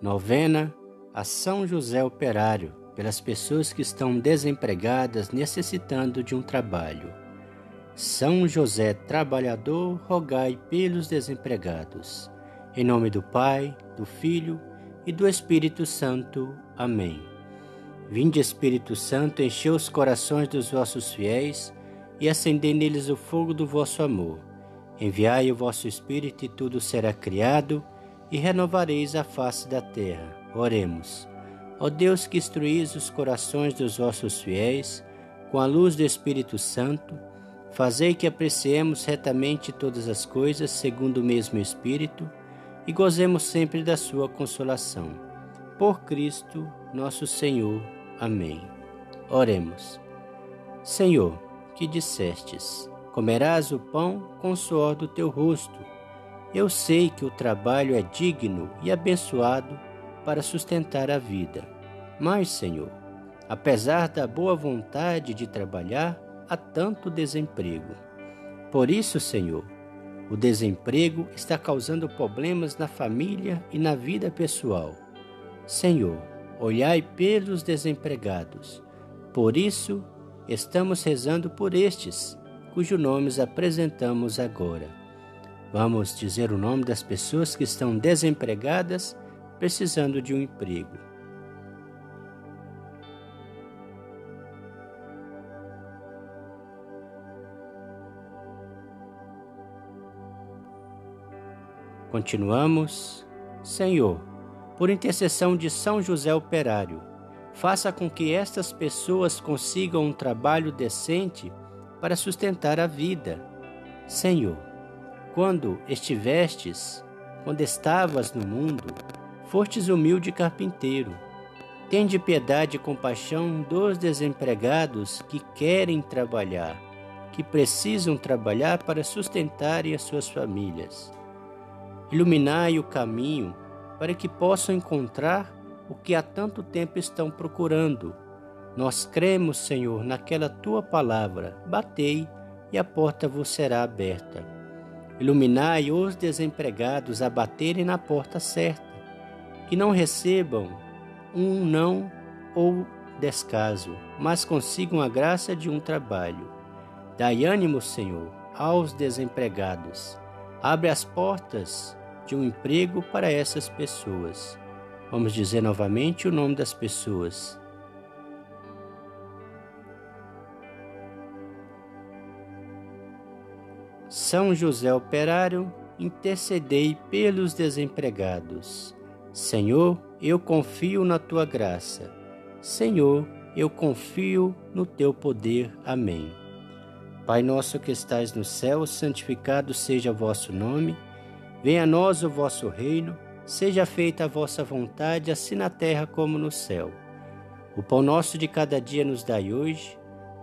Novena a São José Operário, pelas pessoas que estão desempregadas necessitando de um trabalho. São José Trabalhador, rogai pelos desempregados. Em nome do Pai, do Filho e do Espírito Santo. Amém. Vinde, Espírito Santo, enchei os corações dos vossos fiéis e acendei neles o fogo do vosso amor. Enviai o vosso Espírito e tudo será criado e renovareis a face da terra. Oremos. Ó Deus que instruís os corações dos vossos fiéis, com a luz do Espírito Santo, fazei que apreciemos retamente todas as coisas segundo o mesmo Espírito e gozemos sempre da sua consolação. Por Cristo, nosso Senhor. Amém. Oremos. Senhor, que dissestes: Comerás o pão com o suor do teu rosto eu sei que o trabalho é digno e abençoado para sustentar a vida. Mas, Senhor, apesar da boa vontade de trabalhar, há tanto desemprego. Por isso, Senhor, o desemprego está causando problemas na família e na vida pessoal. Senhor, olhai pelos desempregados. Por isso, estamos rezando por estes, cujos nomes apresentamos agora. Vamos dizer o nome das pessoas que estão desempregadas, precisando de um emprego. Continuamos. Senhor, por intercessão de São José Operário, faça com que estas pessoas consigam um trabalho decente para sustentar a vida. Senhor, quando estivestes, quando estavas no mundo, fostes humilde carpinteiro. Tende piedade e compaixão dos desempregados que querem trabalhar, que precisam trabalhar para sustentarem as suas famílias. Iluminai o caminho para que possam encontrar o que há tanto tempo estão procurando. Nós cremos, Senhor, naquela tua palavra. Batei e a porta vos será aberta. Iluminai os desempregados a baterem na porta certa, que não recebam um não ou descaso, mas consigam a graça de um trabalho. Dai ânimo, Senhor, aos desempregados. Abre as portas de um emprego para essas pessoas. Vamos dizer novamente o nome das pessoas. São José Operário, intercedei pelos desempregados. Senhor, eu confio na tua graça. Senhor, eu confio no teu poder. Amém. Pai nosso que estais no céu, santificado seja o vosso nome. Venha a nós o vosso reino. Seja feita a vossa vontade, assim na terra como no céu. O pão nosso de cada dia nos dai hoje.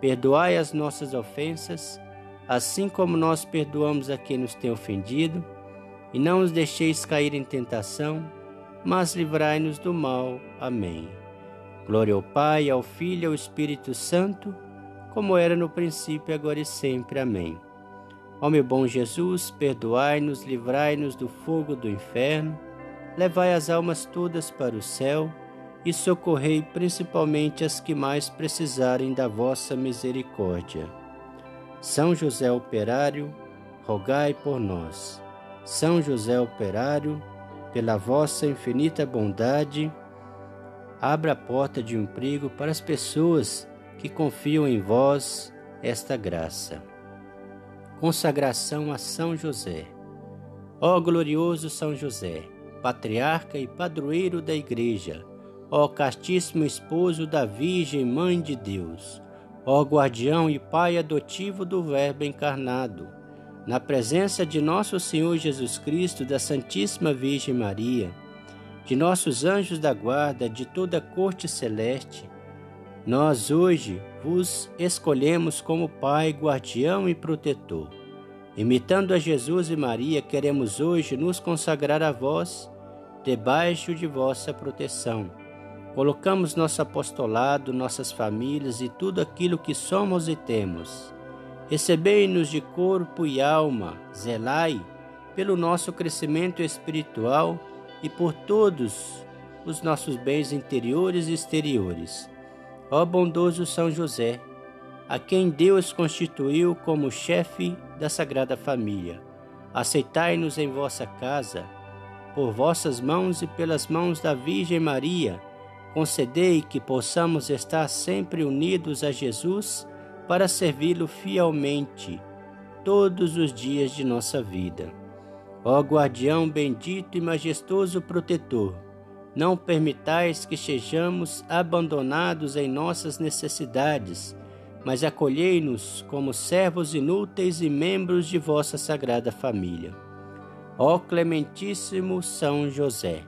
Perdoai as nossas ofensas assim como nós perdoamos a quem nos tem ofendido, e não os deixeis cair em tentação, mas livrai-nos do mal. Amém. Glória ao Pai, ao Filho e ao Espírito Santo, como era no princípio, agora e sempre. Amém. Ó meu bom Jesus, perdoai-nos, livrai-nos do fogo do inferno, levai as almas todas para o céu e socorrei principalmente as que mais precisarem da vossa misericórdia. São José Operário, rogai por nós. São José Operário, pela vossa infinita bondade, abra a porta de emprego para as pessoas que confiam em vós esta graça. Consagração a São José. Ó glorioso São José, patriarca e padroeiro da Igreja, ó castíssimo esposo da Virgem Mãe de Deus, ó guardião e pai adotivo do Verbo encarnado, na presença de nosso Senhor Jesus Cristo, da Santíssima Virgem Maria, de nossos anjos da guarda, de toda a corte celeste, nós hoje vos escolhemos como Pai, guardião e protetor. Imitando a Jesus e Maria, queremos hoje nos consagrar a vós, debaixo de vossa proteção Colocamos nosso apostolado, nossas famílias e tudo aquilo que somos e temos. Recebei-nos de corpo e alma, zelai pelo nosso crescimento espiritual e por todos os nossos bens interiores e exteriores. Ó bondoso São José, a quem Deus constituiu como chefe da Sagrada Família, aceitai-nos em vossa casa, por vossas mãos e pelas mãos da Virgem Maria, concedei que possamos estar sempre unidos a Jesus para servi-lo fielmente todos os dias de nossa vida. Ó guardião bendito e majestoso protetor, não permitais que sejamos abandonados em nossas necessidades, mas acolhei-nos como servos inúteis e membros de vossa sagrada família. Ó clementíssimo São José,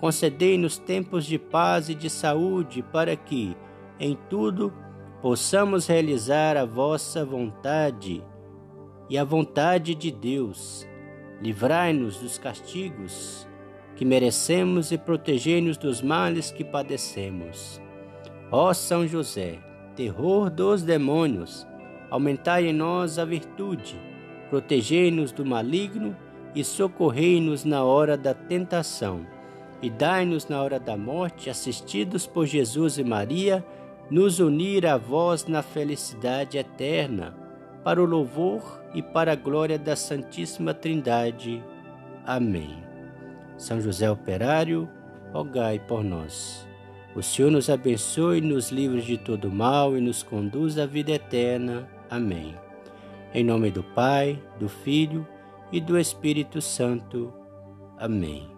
concedei-nos tempos de paz e de saúde para que, em tudo, possamos realizar a vossa vontade e a vontade de Deus. Livrai-nos dos castigos que merecemos e protegei-nos dos males que padecemos. Ó São José, terror dos demônios, aumentai em nós a virtude, protegei-nos do maligno e socorrei-nos na hora da tentação. E dai-nos na hora da morte, assistidos por Jesus e Maria, nos unir a vós na felicidade eterna, para o louvor e para a glória da Santíssima Trindade. Amém. São José Operário, rogai por nós. O Senhor nos abençoe, nos livre de todo mal e nos conduz à vida eterna. Amém. Em nome do Pai, do Filho e do Espírito Santo. Amém.